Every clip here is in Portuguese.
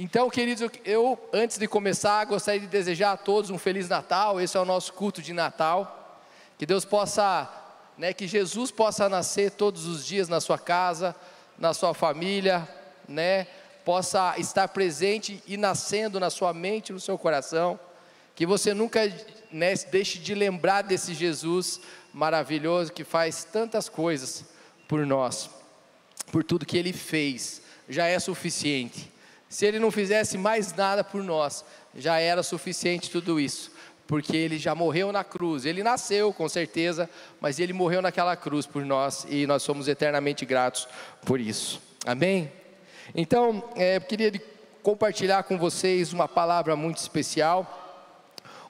Então, queridos, eu, antes de começar, gostaria de desejar a todos um Feliz Natal. Esse é o nosso culto de Natal. Que Deus possa, né, que Jesus possa nascer todos os dias na sua casa, na sua família, né, possa estar presente e nascendo na sua mente, no seu coração. Que você nunca né, deixe de lembrar desse Jesus maravilhoso que faz tantas coisas por nós, por tudo que ele fez, já é suficiente. Se ele não fizesse mais nada por nós, já era suficiente tudo isso, porque ele já morreu na cruz. Ele nasceu, com certeza, mas ele morreu naquela cruz por nós e nós somos eternamente gratos por isso. Amém? Então, é, eu queria compartilhar com vocês uma palavra muito especial.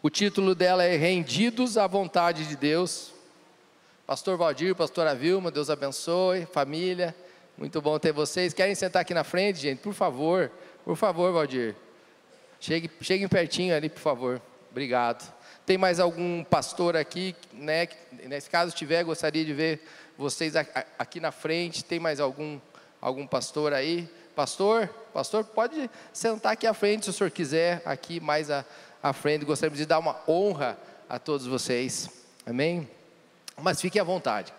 O título dela é Rendidos à Vontade de Deus. Pastor Valdir, pastora Vilma, Deus abençoe, família. Muito bom ter vocês. Querem sentar aqui na frente, gente? Por favor, por favor, Valdir. Chegue, cheguem pertinho ali, por favor. Obrigado. Tem mais algum pastor aqui, né? Nesse caso tiver, gostaria de ver vocês aqui na frente. Tem mais algum algum pastor aí? Pastor, pastor, pode sentar aqui à frente se o senhor quiser, aqui mais à, à frente. Gostaríamos de dar uma honra a todos vocês. Amém? Mas fique à vontade.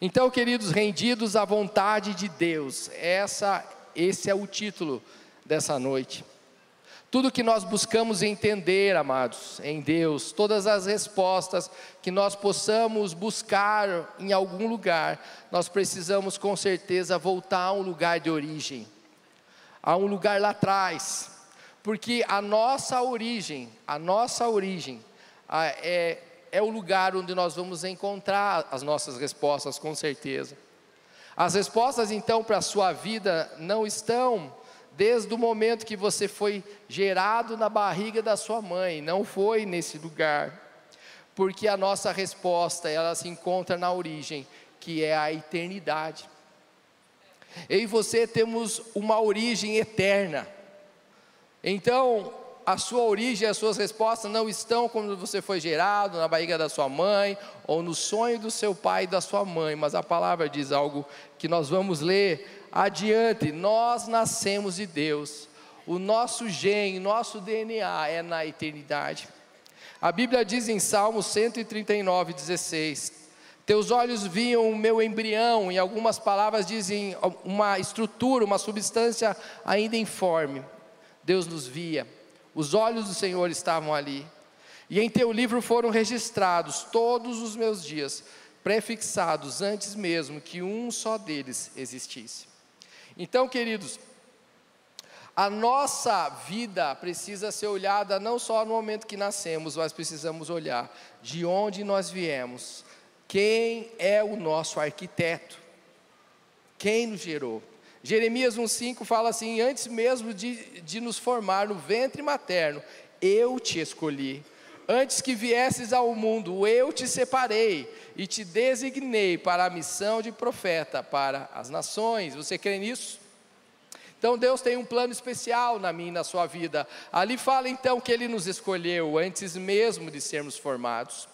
Então, queridos, rendidos à vontade de Deus. Essa, esse é o título dessa noite. Tudo que nós buscamos entender, amados, em Deus, todas as respostas que nós possamos buscar em algum lugar, nós precisamos com certeza voltar a um lugar de origem, a um lugar lá atrás, porque a nossa origem, a nossa origem é, é o lugar onde nós vamos encontrar as nossas respostas, com certeza. As respostas então para a sua vida não estão desde o momento que você foi gerado na barriga da sua mãe, não foi nesse lugar. Porque a nossa resposta, ela se encontra na origem, que é a eternidade. Eu e você temos uma origem eterna. Então, a sua origem, as suas respostas não estão quando você foi gerado na barriga da sua mãe ou no sonho do seu pai e da sua mãe, mas a palavra diz algo que nós vamos ler adiante, nós nascemos de Deus, o nosso gene, nosso DNA é na eternidade. A Bíblia diz em Salmo 139, 16: Teus olhos viam o meu embrião, em algumas palavras dizem uma estrutura, uma substância ainda informe. Deus nos via, os olhos do Senhor estavam ali, e em teu livro foram registrados todos os meus dias, prefixados antes mesmo que um só deles existisse. Então, queridos, a nossa vida precisa ser olhada não só no momento que nascemos, mas precisamos olhar de onde nós viemos, quem é o nosso arquiteto, quem nos gerou. Jeremias 1,5 fala assim: Antes mesmo de, de nos formar no ventre materno, eu te escolhi. Antes que viesses ao mundo, eu te separei e te designei para a missão de profeta para as nações. Você crê nisso? Então Deus tem um plano especial na minha e na sua vida. Ali fala então que Ele nos escolheu antes mesmo de sermos formados.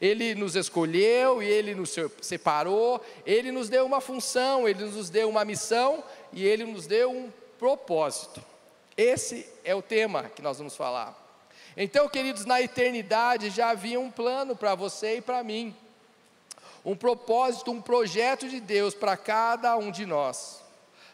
Ele nos escolheu e Ele nos separou, Ele nos deu uma função, Ele nos deu uma missão e Ele nos deu um propósito. Esse é o tema que nós vamos falar. Então, queridos, na eternidade já havia um plano para você e para mim um propósito, um projeto de Deus para cada um de nós.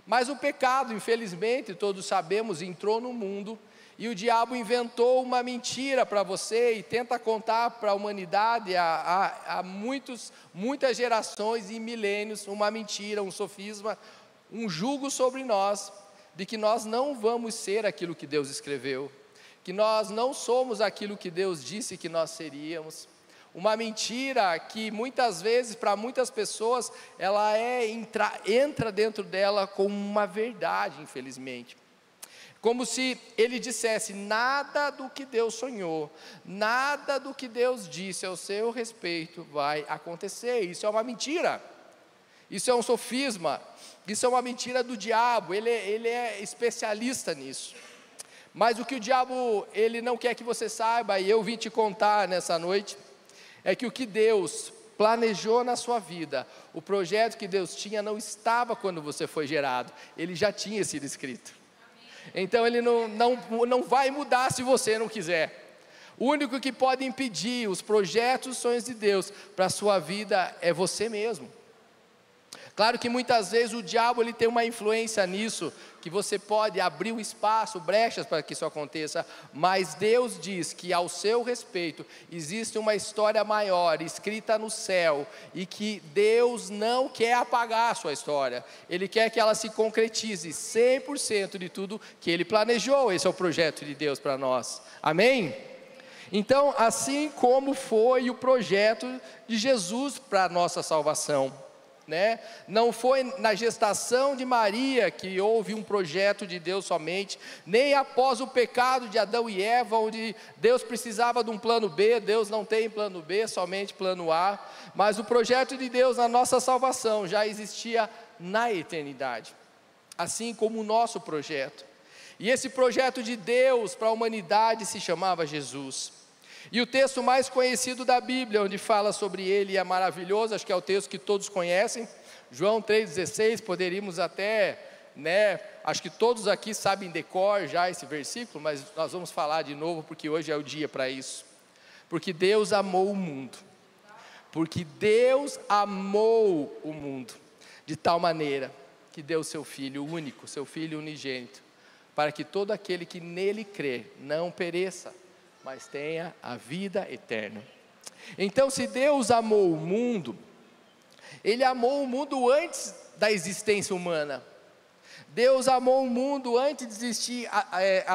Mas o pecado, infelizmente, todos sabemos, entrou no mundo e o diabo inventou uma mentira para você e tenta contar para a humanidade há, muitos, muitas gerações e milênios uma mentira, um sofisma, um jugo sobre nós de que nós não vamos ser aquilo que Deus escreveu, que nós não somos aquilo que Deus disse que nós seríamos uma mentira que muitas vezes para muitas pessoas ela é entra, entra dentro dela como uma verdade, infelizmente. Como se ele dissesse: nada do que Deus sonhou, nada do que Deus disse ao seu respeito vai acontecer. Isso é uma mentira, isso é um sofisma, isso é uma mentira do diabo, ele, ele é especialista nisso. Mas o que o diabo ele não quer que você saiba, e eu vim te contar nessa noite, é que o que Deus planejou na sua vida, o projeto que Deus tinha não estava quando você foi gerado, ele já tinha sido escrito. Então ele não, não, não vai mudar se você não quiser. O único que pode impedir os projetos, os sonhos de Deus para a sua vida é você mesmo. Claro que muitas vezes o diabo ele tem uma influência nisso, que você pode abrir o espaço, brechas para que isso aconteça, mas Deus diz que ao seu respeito existe uma história maior escrita no céu e que Deus não quer apagar a sua história. Ele quer que ela se concretize 100% de tudo que ele planejou. Esse é o projeto de Deus para nós. Amém? Então, assim como foi o projeto de Jesus para a nossa salvação. Né? Não foi na gestação de Maria que houve um projeto de Deus somente, nem após o pecado de Adão e Eva, onde Deus precisava de um plano B, Deus não tem plano B, somente plano A, mas o projeto de Deus na nossa salvação já existia na eternidade, assim como o nosso projeto. E esse projeto de Deus para a humanidade se chamava Jesus. E o texto mais conhecido da Bíblia, onde fala sobre ele, é maravilhoso, acho que é o texto que todos conhecem, João 3,16, poderíamos até, né, acho que todos aqui sabem decor já esse versículo, mas nós vamos falar de novo, porque hoje é o dia para isso. Porque Deus amou o mundo, porque Deus amou o mundo, de tal maneira que deu seu Filho único, seu Filho unigênito, para que todo aquele que nele crê não pereça, mas tenha a vida eterna. Então, se Deus amou o mundo, Ele amou o mundo antes da existência humana. Deus amou o mundo antes de existir é,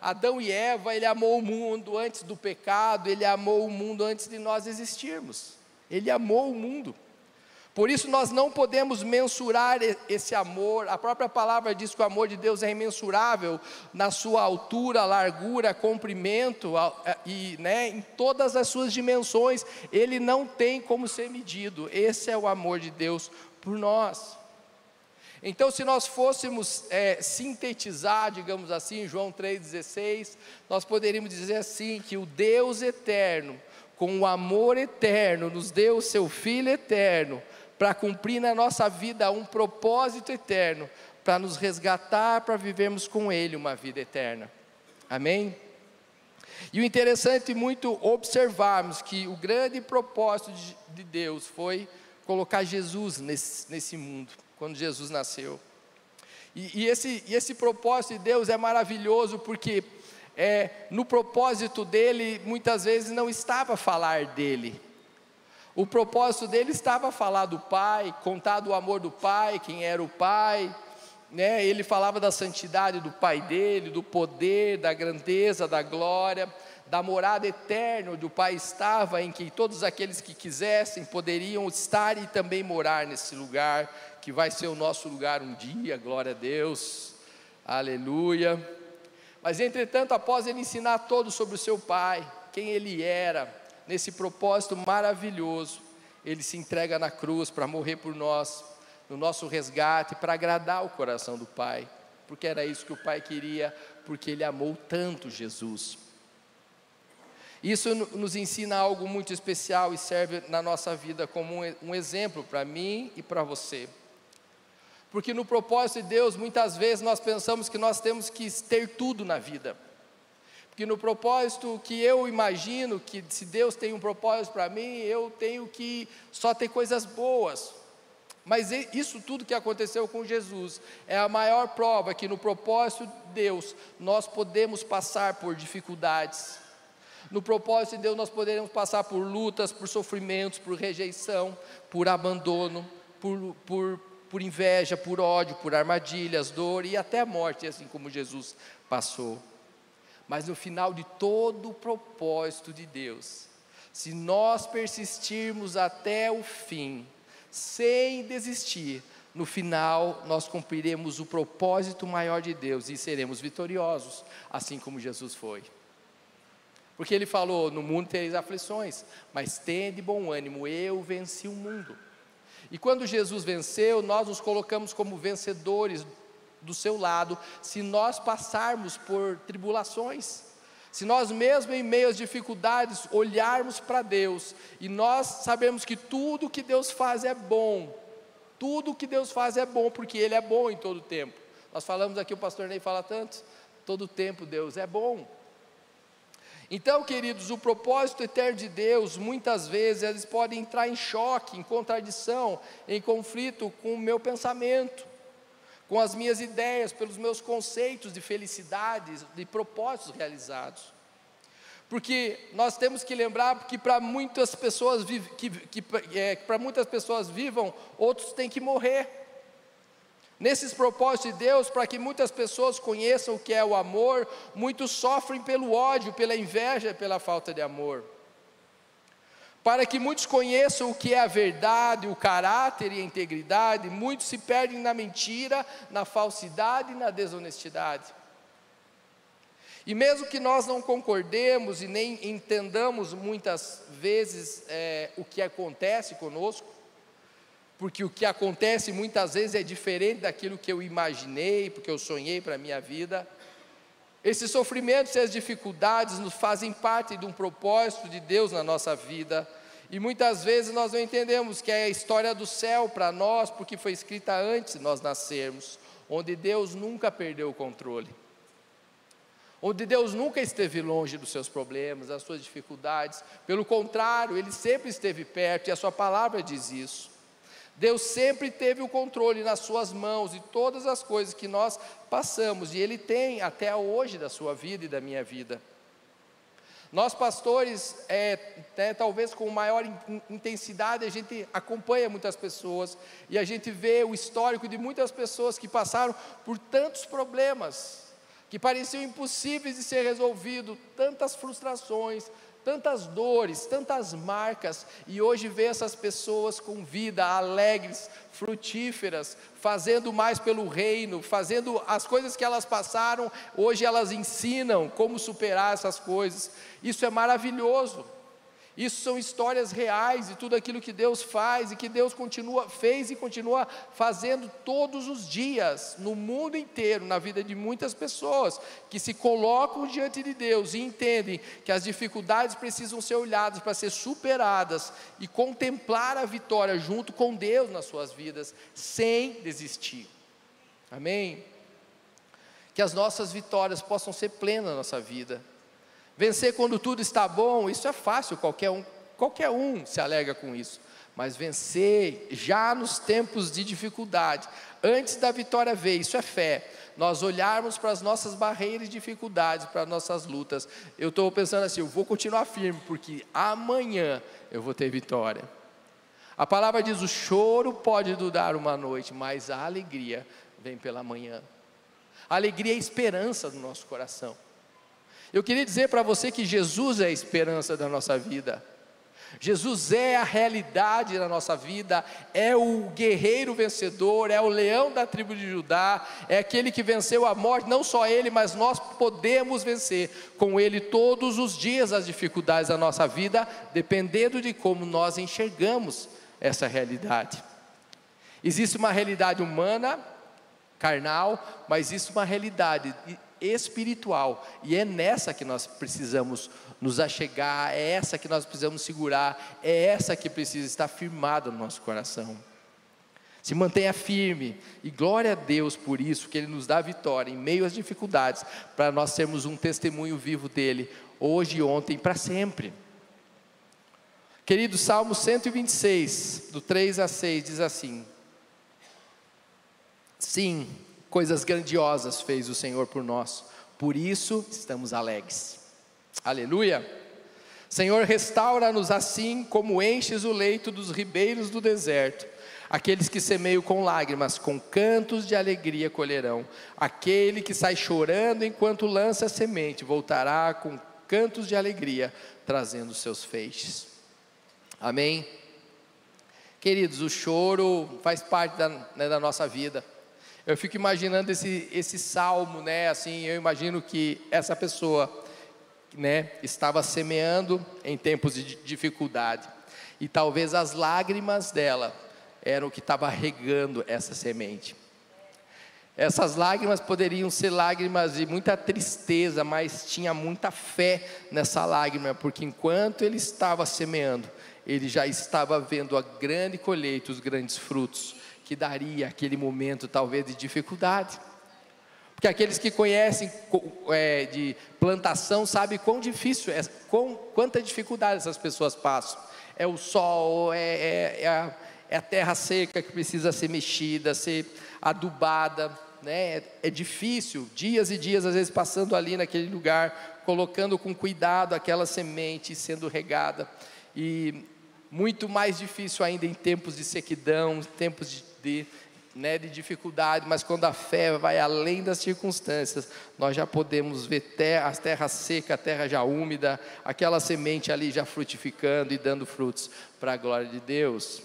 Adão e Eva, Ele amou o mundo antes do pecado, Ele amou o mundo antes de nós existirmos. Ele amou o mundo. Por isso nós não podemos mensurar esse amor. A própria palavra diz que o amor de Deus é imensurável na sua altura, largura, comprimento e né, em todas as suas dimensões. Ele não tem como ser medido. Esse é o amor de Deus por nós. Então, se nós fôssemos é, sintetizar, digamos assim, João 3,16, nós poderíamos dizer assim: que o Deus eterno, com o amor eterno, nos deu o seu Filho eterno para cumprir na nossa vida um propósito eterno, para nos resgatar, para vivermos com Ele uma vida eterna. Amém? E o interessante é muito observarmos que o grande propósito de Deus foi colocar Jesus nesse, nesse mundo, quando Jesus nasceu. E, e, esse, e esse propósito de Deus é maravilhoso porque é, no propósito dele, muitas vezes não estava falar dele, o propósito dele estava falar do Pai, contar do amor do Pai, quem era o Pai, né? Ele falava da santidade do Pai dele, do poder, da grandeza, da glória, da morada eterna onde o Pai estava, em que todos aqueles que quisessem poderiam estar e também morar nesse lugar, que vai ser o nosso lugar um dia, glória a Deus, aleluia. Mas entretanto, após ele ensinar todos sobre o seu Pai, quem ele era, nesse propósito maravilhoso, ele se entrega na cruz para morrer por nós, no nosso resgate, para agradar o coração do Pai, porque era isso que o Pai queria, porque ele amou tanto Jesus. Isso nos ensina algo muito especial e serve na nossa vida como um exemplo para mim e para você. Porque no propósito de Deus, muitas vezes nós pensamos que nós temos que ter tudo na vida. Porque no propósito que eu imagino, que se Deus tem um propósito para mim, eu tenho que só ter coisas boas. Mas isso tudo que aconteceu com Jesus é a maior prova que no propósito de Deus nós podemos passar por dificuldades. No propósito de Deus nós poderemos passar por lutas, por sofrimentos, por rejeição, por abandono, por, por, por inveja, por ódio, por armadilhas, dor e até morte, assim como Jesus passou. Mas no final de todo o propósito de Deus, se nós persistirmos até o fim, sem desistir, no final nós cumpriremos o propósito maior de Deus e seremos vitoriosos, assim como Jesus foi. Porque ele falou: No mundo tereis aflições, mas tende bom ânimo, eu venci o mundo. E quando Jesus venceu, nós nos colocamos como vencedores do seu lado, se nós passarmos por tribulações. Se nós mesmo em meio às dificuldades olharmos para Deus e nós sabemos que tudo que Deus faz é bom, tudo que Deus faz é bom porque Ele é bom em todo tempo. Nós falamos aqui, o pastor Ney fala tanto, todo tempo Deus é bom. Então, queridos, o propósito eterno de Deus, muitas vezes, eles podem entrar em choque, em contradição, em conflito com o meu pensamento, com as minhas ideias, pelos meus conceitos de felicidade, de propósitos realizados. Porque nós temos que lembrar que para muitas pessoas que, que é, para muitas pessoas vivam, outros têm que morrer. Nesses propósitos de Deus, para que muitas pessoas conheçam o que é o amor, muitos sofrem pelo ódio, pela inveja, pela falta de amor. Para que muitos conheçam o que é a verdade, o caráter e a integridade, muitos se perdem na mentira, na falsidade e na desonestidade. E mesmo que nós não concordemos e nem entendamos muitas vezes é, o que acontece conosco, porque o que acontece muitas vezes é diferente daquilo que eu imaginei, porque eu sonhei para a minha vida. Esses sofrimentos e as dificuldades nos fazem parte de um propósito de Deus na nossa vida. E muitas vezes nós não entendemos que é a história do céu para nós, porque foi escrita antes de nós nascermos, onde Deus nunca perdeu o controle. Onde Deus nunca esteve longe dos seus problemas, das suas dificuldades, pelo contrário, Ele sempre esteve perto, e a Sua palavra diz isso. Deus sempre teve o controle nas suas mãos de todas as coisas que nós passamos, e Ele tem até hoje da sua vida e da minha vida. Nós, pastores, é, é, talvez com maior intensidade, a gente acompanha muitas pessoas e a gente vê o histórico de muitas pessoas que passaram por tantos problemas, que pareciam impossíveis de ser resolvidos, tantas frustrações, tantas dores, tantas marcas, e hoje ver essas pessoas com vida, alegres, frutíferas, fazendo mais pelo reino, fazendo as coisas que elas passaram, hoje elas ensinam como superar essas coisas. Isso é maravilhoso. Isso são histórias reais de tudo aquilo que Deus faz e que Deus continua fez e continua fazendo todos os dias no mundo inteiro, na vida de muitas pessoas que se colocam diante de Deus e entendem que as dificuldades precisam ser olhadas para ser superadas e contemplar a vitória junto com Deus nas suas vidas, sem desistir. Amém. Que as nossas vitórias possam ser plenas na nossa vida Vencer quando tudo está bom, isso é fácil, qualquer um, qualquer um se alega com isso. Mas vencer já nos tempos de dificuldade, antes da vitória vir, isso é fé. Nós olharmos para as nossas barreiras e dificuldades, para as nossas lutas. Eu estou pensando assim, eu vou continuar firme, porque amanhã eu vou ter vitória. A palavra diz: o choro pode durar uma noite, mas a alegria vem pela manhã. A alegria é a esperança do nosso coração. Eu queria dizer para você que Jesus é a esperança da nossa vida. Jesus é a realidade da nossa vida, é o guerreiro vencedor, é o leão da tribo de Judá, é aquele que venceu a morte, não só ele, mas nós podemos vencer com ele todos os dias as dificuldades da nossa vida, dependendo de como nós enxergamos essa realidade. Existe uma realidade humana, carnal, mas existe uma realidade espiritual. E é nessa que nós precisamos nos achegar, é essa que nós precisamos segurar, é essa que precisa estar firmada no nosso coração. Se mantenha firme e glória a Deus por isso, que Ele nos dá vitória em meio às dificuldades, para nós sermos um testemunho vivo dEle, hoje, ontem, para sempre. Querido, Salmo 126, do 3 a 6, diz assim: Sim, coisas grandiosas fez o Senhor por nós, por isso estamos alegres. Aleluia! Senhor, restaura-nos assim como enches o leito dos ribeiros do deserto. Aqueles que semeiam com lágrimas, com cantos de alegria colherão. Aquele que sai chorando enquanto lança a semente, voltará com cantos de alegria, trazendo seus feixes. Amém? Queridos, o choro faz parte da, né, da nossa vida. Eu fico imaginando esse, esse salmo, né? Assim, eu imagino que essa pessoa, né, estava semeando em tempos de dificuldade e talvez as lágrimas dela eram o que estava regando essa semente. Essas lágrimas poderiam ser lágrimas de muita tristeza, mas tinha muita fé nessa lágrima, porque enquanto ele estava semeando, ele já estava vendo a grande colheita, os grandes frutos que daria aquele momento talvez de dificuldade. Porque aqueles que conhecem é, de plantação sabem quão difícil é, quão, quanta dificuldade essas pessoas passam. É o sol, é, é, é, a, é a terra seca que precisa ser mexida, ser adubada. Né? É difícil, dias e dias, às vezes, passando ali naquele lugar, colocando com cuidado aquela semente sendo regada. E muito mais difícil ainda em tempos de sequidão, tempos de, de né, de dificuldade, mas quando a fé vai além das circunstâncias, nós já podemos ver as terras secas, a terra já úmida, aquela semente ali já frutificando e dando frutos para a glória de Deus.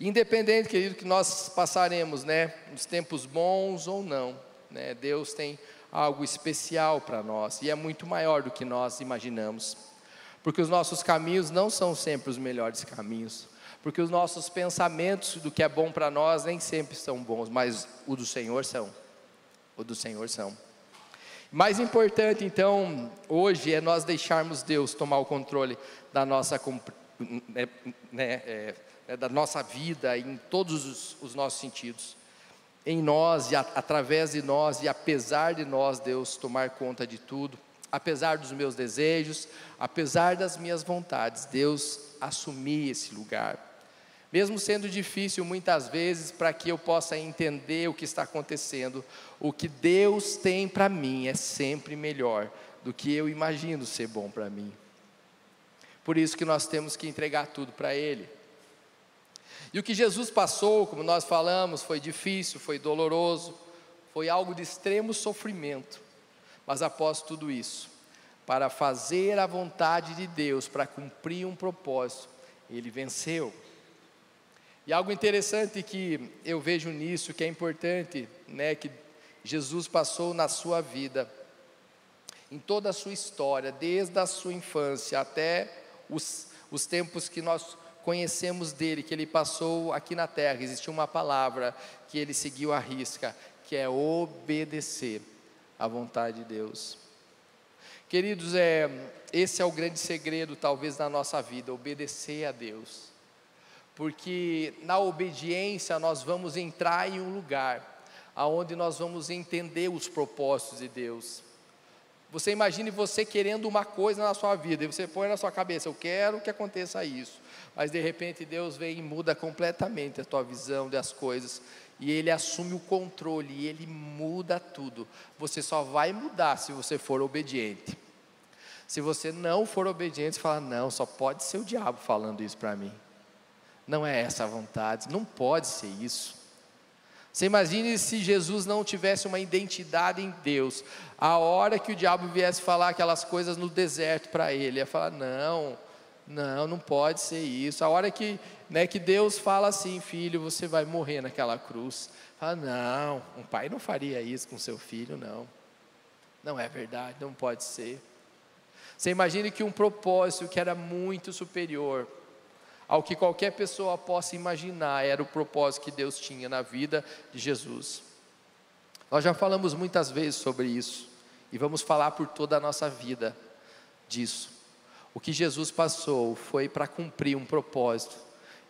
Independente, querido, que nós passaremos, né, nos tempos bons ou não, né, Deus tem algo especial para nós e é muito maior do que nós imaginamos, porque os nossos caminhos não são sempre os melhores caminhos porque os nossos pensamentos do que é bom para nós nem sempre são bons, mas o do Senhor são. O do Senhor são. Mais importante, então, hoje é nós deixarmos Deus tomar o controle da nossa, né, né, é, é, da nossa vida em todos os, os, nossos sentidos. Em nós e a, através de nós e apesar de nós, Deus tomar conta de tudo, apesar dos meus desejos, apesar das minhas vontades, Deus assumir esse lugar mesmo sendo difícil muitas vezes para que eu possa entender o que está acontecendo, o que Deus tem para mim é sempre melhor do que eu imagino ser bom para mim. Por isso que nós temos que entregar tudo para Ele. E o que Jesus passou, como nós falamos, foi difícil, foi doloroso, foi algo de extremo sofrimento. Mas após tudo isso, para fazer a vontade de Deus, para cumprir um propósito, ele venceu. E algo interessante que eu vejo nisso, que é importante, né, que Jesus passou na sua vida, em toda a sua história, desde a sua infância até os, os tempos que nós conhecemos dele, que ele passou aqui na terra, existe uma palavra que ele seguiu à risca, que é obedecer à vontade de Deus. Queridos, é, esse é o grande segredo, talvez, da nossa vida, obedecer a Deus porque na obediência nós vamos entrar em um lugar aonde nós vamos entender os propósitos de Deus. Você imagine você querendo uma coisa na sua vida, e você põe na sua cabeça, eu quero que aconteça isso, mas de repente Deus vem e muda completamente a tua visão das coisas, e Ele assume o controle, e Ele muda tudo. Você só vai mudar se você for obediente. Se você não for obediente, você fala, não, só pode ser o diabo falando isso para mim. Não é essa a vontade, não pode ser isso. Você imagine se Jesus não tivesse uma identidade em Deus. A hora que o diabo viesse falar aquelas coisas no deserto para ele, ia falar: não, não, não pode ser isso. A hora que, né, que Deus fala assim, filho, você vai morrer naquela cruz. Fala, não, um pai não faria isso com seu filho, não. Não é verdade, não pode ser. Você imagine que um propósito que era muito superior, ao que qualquer pessoa possa imaginar, era o propósito que Deus tinha na vida de Jesus. Nós já falamos muitas vezes sobre isso e vamos falar por toda a nossa vida disso. O que Jesus passou foi para cumprir um propósito,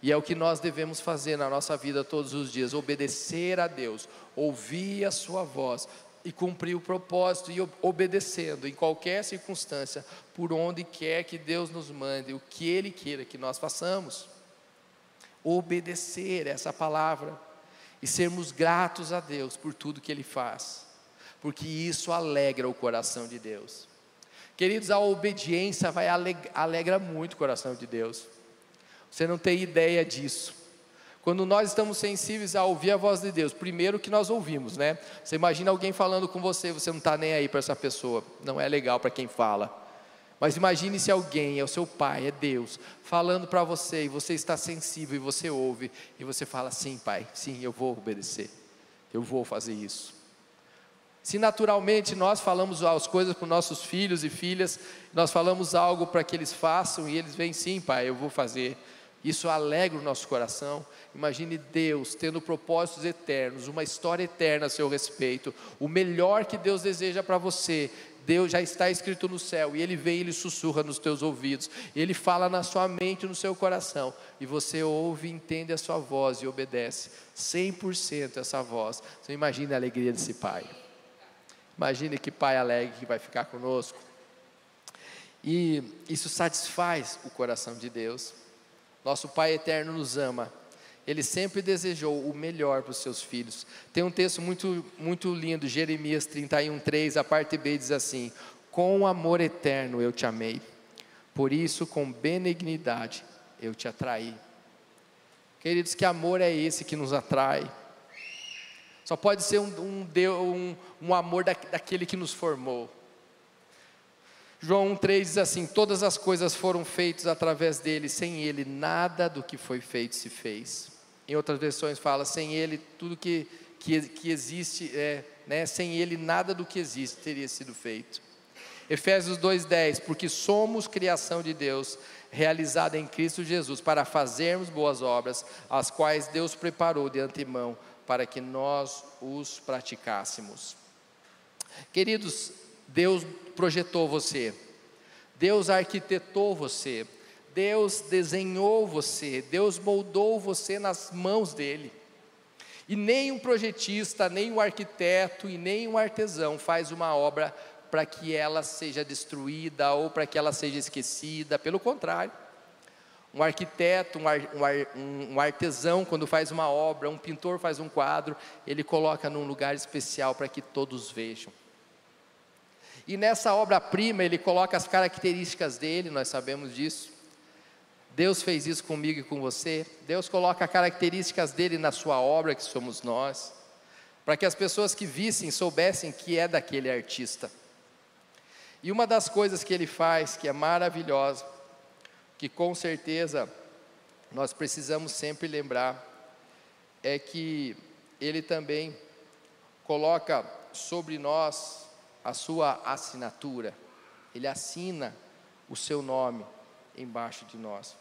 e é o que nós devemos fazer na nossa vida todos os dias: obedecer a Deus, ouvir a Sua voz, e cumprir o propósito e obedecendo em qualquer circunstância, por onde quer que Deus nos mande, o que Ele queira que nós façamos. Obedecer essa palavra e sermos gratos a Deus por tudo que Ele faz, porque isso alegra o coração de Deus. Queridos, a obediência vai alegra muito o coração de Deus. Você não tem ideia disso. Quando nós estamos sensíveis a ouvir a voz de Deus, primeiro que nós ouvimos, né? Você imagina alguém falando com você, você não está nem aí para essa pessoa, não é legal para quem fala. Mas imagine se alguém, é o seu pai, é Deus, falando para você e você está sensível e você ouve e você fala: sim, pai, sim, eu vou obedecer, eu vou fazer isso. Se naturalmente nós falamos as coisas para os nossos filhos e filhas, nós falamos algo para que eles façam e eles vêm, sim, pai, eu vou fazer. Isso alegra o nosso coração. Imagine Deus tendo propósitos eternos, uma história eterna a seu respeito. O melhor que Deus deseja para você, Deus já está escrito no céu, e Ele vem e Ele sussurra nos teus ouvidos, Ele fala na sua mente, no seu coração, e você ouve, entende a sua voz e obedece 100% essa voz. Você imagina a alegria desse Pai. Imagine que pai alegre que vai ficar conosco. E isso satisfaz o coração de Deus. Nosso Pai eterno nos ama. Ele sempre desejou o melhor para os seus filhos. Tem um texto muito, muito lindo, Jeremias 31, 3, a parte B diz assim: Com amor eterno eu te amei, por isso com benignidade eu te atraí. Queridos, que amor é esse que nos atrai? Só pode ser um, um, um, um amor da, daquele que nos formou. João 1,3 diz assim: Todas as coisas foram feitas através dele, sem ele nada do que foi feito se fez. Em outras versões fala: sem ele tudo que, que, que existe, é, né, sem ele nada do que existe teria sido feito. Efésios 2,10: Porque somos criação de Deus, realizada em Cristo Jesus, para fazermos boas obras, as quais Deus preparou de antemão para que nós os praticássemos. Queridos, Deus projetou você, Deus arquitetou você, Deus desenhou você, Deus moldou você nas mãos dele. E nem um projetista, nem um arquiteto e nem um artesão faz uma obra para que ela seja destruída ou para que ela seja esquecida, pelo contrário. Um arquiteto, um, ar, um, um, artesão, quando faz uma obra, um pintor faz um quadro, ele coloca num lugar especial para que todos vejam. E nessa obra-prima ele coloca as características dele, nós sabemos disso. Deus fez isso comigo e com você. Deus coloca características dele na sua obra, que somos nós, para que as pessoas que vissem soubessem que é daquele artista. E uma das coisas que ele faz, que é maravilhosa, que com certeza nós precisamos sempre lembrar, é que ele também coloca sobre nós a sua assinatura. Ele assina o seu nome embaixo de nós.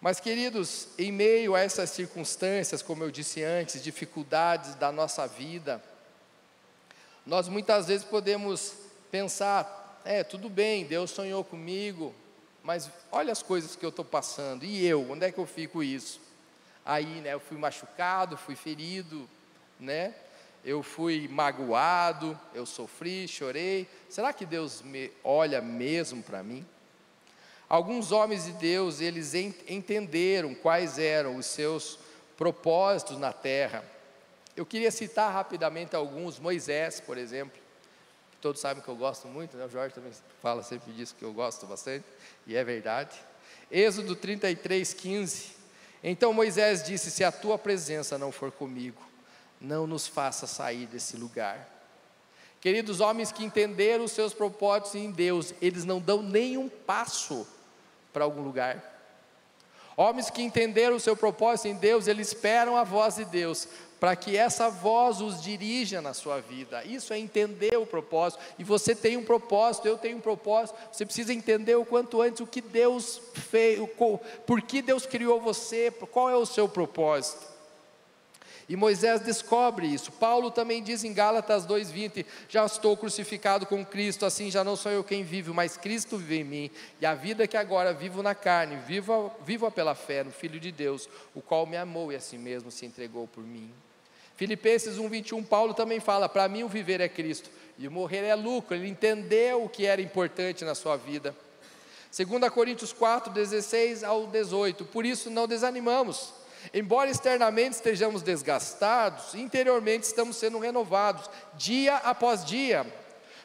Mas, queridos, em meio a essas circunstâncias, como eu disse antes, dificuldades da nossa vida, nós muitas vezes podemos pensar: é, tudo bem, Deus sonhou comigo, mas olha as coisas que eu estou passando, e eu, onde é que eu fico isso? Aí, né, eu fui machucado, fui ferido, né? Eu fui magoado, eu sofri, chorei. Será que Deus me olha mesmo para mim? Alguns homens de Deus, eles entenderam quais eram os seus propósitos na terra. Eu queria citar rapidamente alguns, Moisés, por exemplo, todos sabem que eu gosto muito, né? o Jorge também fala sempre disso, que eu gosto bastante, e é verdade. Êxodo 33, 15. Então Moisés disse: Se a tua presença não for comigo, não nos faça sair desse lugar. Queridos homens que entenderam os seus propósitos em Deus, eles não dão nenhum passo para algum lugar. Homens que entenderam o seu propósito em Deus, eles esperam a voz de Deus, para que essa voz os dirija na sua vida. Isso é entender o propósito. E você tem um propósito, eu tenho um propósito. Você precisa entender o quanto antes o que Deus fez, por que Deus criou você, qual é o seu propósito. E Moisés descobre isso. Paulo também diz em Gálatas 2:20: Já estou crucificado com Cristo, assim já não sou eu quem vive, mas Cristo vive em mim. E a vida que agora vivo na carne, vivo, vivo pela fé no Filho de Deus, o qual me amou e assim mesmo se entregou por mim. Filipenses 1:21 Paulo também fala: Para mim o viver é Cristo e o morrer é lucro. Ele entendeu o que era importante na sua vida. 2 Coríntios 4:16 ao 18. Por isso não desanimamos Embora externamente estejamos desgastados, interiormente estamos sendo renovados, dia após dia,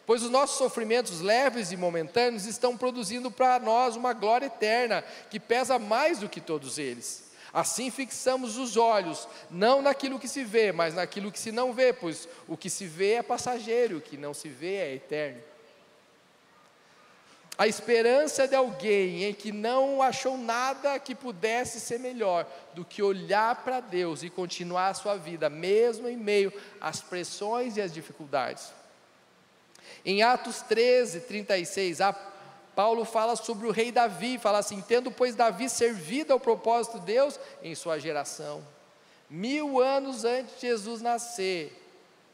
pois os nossos sofrimentos leves e momentâneos estão produzindo para nós uma glória eterna, que pesa mais do que todos eles. Assim fixamos os olhos, não naquilo que se vê, mas naquilo que se não vê, pois o que se vê é passageiro, o que não se vê é eterno. A esperança de alguém em que não achou nada que pudesse ser melhor do que olhar para Deus e continuar a sua vida, mesmo em meio às pressões e às dificuldades. Em Atos 13, 36, Paulo fala sobre o rei Davi, fala assim: tendo, pois, Davi servido ao propósito de Deus em sua geração, mil anos antes de Jesus nascer,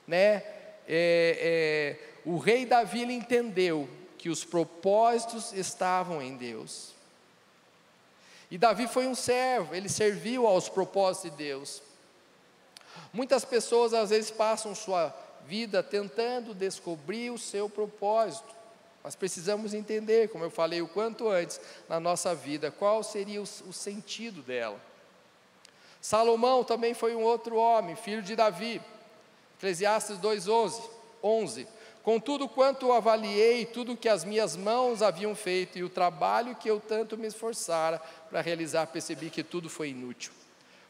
né? É, é, o rei Davi entendeu que os propósitos estavam em Deus. E Davi foi um servo, ele serviu aos propósitos de Deus. Muitas pessoas às vezes passam sua vida tentando descobrir o seu propósito. Nós precisamos entender, como eu falei o quanto antes na nossa vida, qual seria o, o sentido dela. Salomão também foi um outro homem, filho de Davi. Eclesiastes 2:11, 11. Contudo, quanto avaliei tudo que as minhas mãos haviam feito e o trabalho que eu tanto me esforçara para realizar, percebi que tudo foi inútil.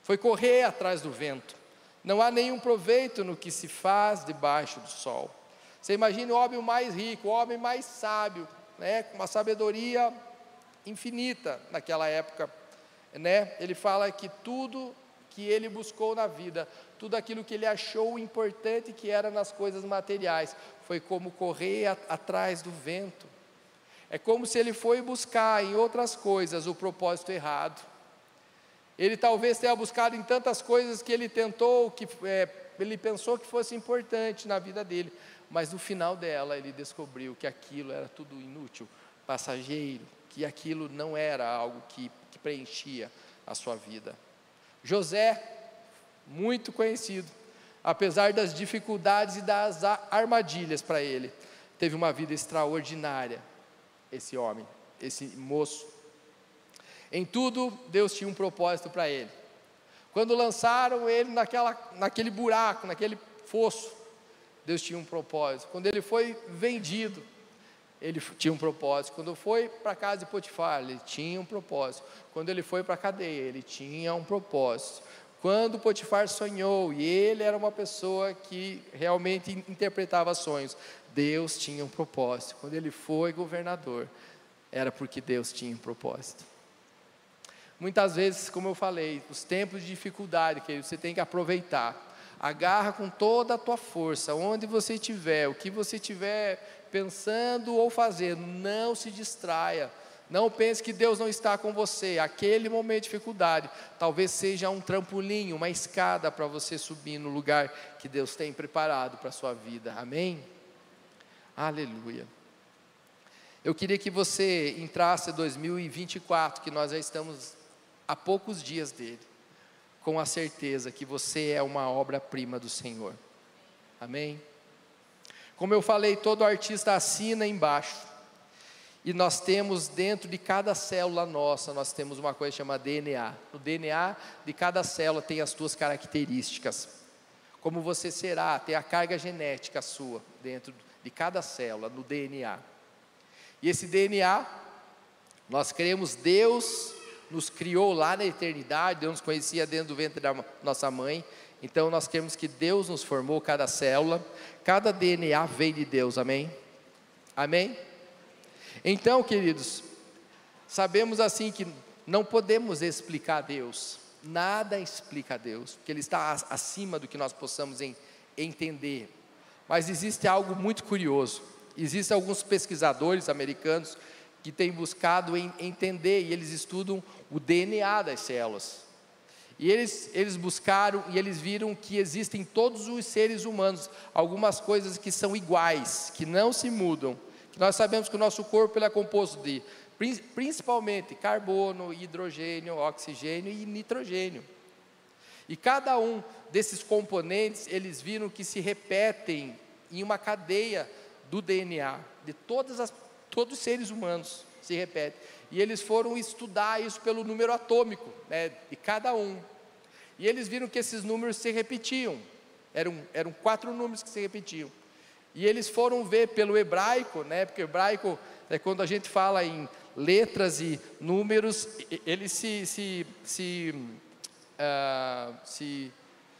Foi correr atrás do vento. Não há nenhum proveito no que se faz debaixo do sol. Você imagina o homem mais rico, o homem mais sábio, né, com uma sabedoria infinita naquela época, né? Ele fala que tudo que ele buscou na vida, tudo aquilo que ele achou importante que era nas coisas materiais, foi como correr a, atrás do vento. É como se ele foi buscar em outras coisas o propósito errado. Ele talvez tenha buscado em tantas coisas que ele tentou, que é, ele pensou que fosse importante na vida dele, mas no final dela ele descobriu que aquilo era tudo inútil, passageiro, que aquilo não era algo que, que preenchia a sua vida. José, muito conhecido, apesar das dificuldades e das armadilhas para ele, teve uma vida extraordinária. Esse homem, esse moço. Em tudo, Deus tinha um propósito para ele. Quando lançaram ele naquela, naquele buraco, naquele fosso, Deus tinha um propósito. Quando ele foi vendido, ele tinha um propósito. Quando foi para a casa de Potifar, ele tinha um propósito. Quando ele foi para a cadeia, ele tinha um propósito. Quando Potifar sonhou, e ele era uma pessoa que realmente interpretava sonhos, Deus tinha um propósito. Quando ele foi governador, era porque Deus tinha um propósito. Muitas vezes, como eu falei, os tempos de dificuldade que você tem que aproveitar. Agarra com toda a tua força, onde você estiver, o que você estiver pensando ou fazendo, não se distraia. Não pense que Deus não está com você. Aquele momento de dificuldade talvez seja um trampolim, uma escada para você subir no lugar que Deus tem preparado para a sua vida. Amém? Aleluia. Eu queria que você entrasse em 2024, que nós já estamos a poucos dias dele, com a certeza que você é uma obra-prima do Senhor. Amém? Como eu falei, todo artista assina embaixo. E nós temos dentro de cada célula nossa, nós temos uma coisa chamada DNA. No DNA de cada célula tem as suas características. Como você será, tem a carga genética sua dentro de cada célula, no DNA. E esse DNA, nós cremos, Deus nos criou lá na eternidade, Deus nos conhecia dentro do ventre da nossa mãe, então nós queremos que Deus nos formou cada célula, cada DNA veio de Deus, amém? Amém? Então, queridos, sabemos assim que não podemos explicar Deus, nada explica Deus, porque Ele está acima do que nós possamos entender. Mas existe algo muito curioso. Existem alguns pesquisadores americanos que têm buscado entender e eles estudam o DNA das células. E eles, eles buscaram e eles viram que existem em todos os seres humanos algumas coisas que são iguais, que não se mudam. Que nós sabemos que o nosso corpo ele é composto de principalmente carbono, hidrogênio, oxigênio e nitrogênio. E cada um desses componentes, eles viram que se repetem em uma cadeia do DNA de todas as, todos os seres humanos se repete e eles foram estudar isso pelo número atômico né, de cada um. E eles viram que esses números se repetiam, eram, eram quatro números que se repetiam. E eles foram ver pelo hebraico, né, porque hebraico, é quando a gente fala em letras e números, eles se, se, se, uh, se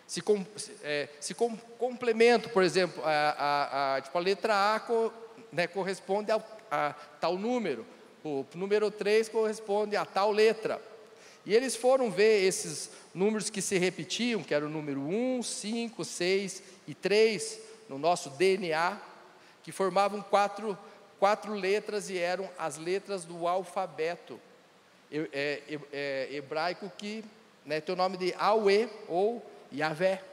se, com, é, se com, complementam, por exemplo, a, a, a, tipo, a letra A co, né, corresponde a, a, tal número, o número 3 corresponde a tal letra. E eles foram ver esses números que se repetiam, que era o número 1, 5, 6 e 3, no nosso DNA, que formavam quatro, quatro letras e eram as letras do alfabeto é, é, hebraico que né, tem o nome de Aue ou Yahvé,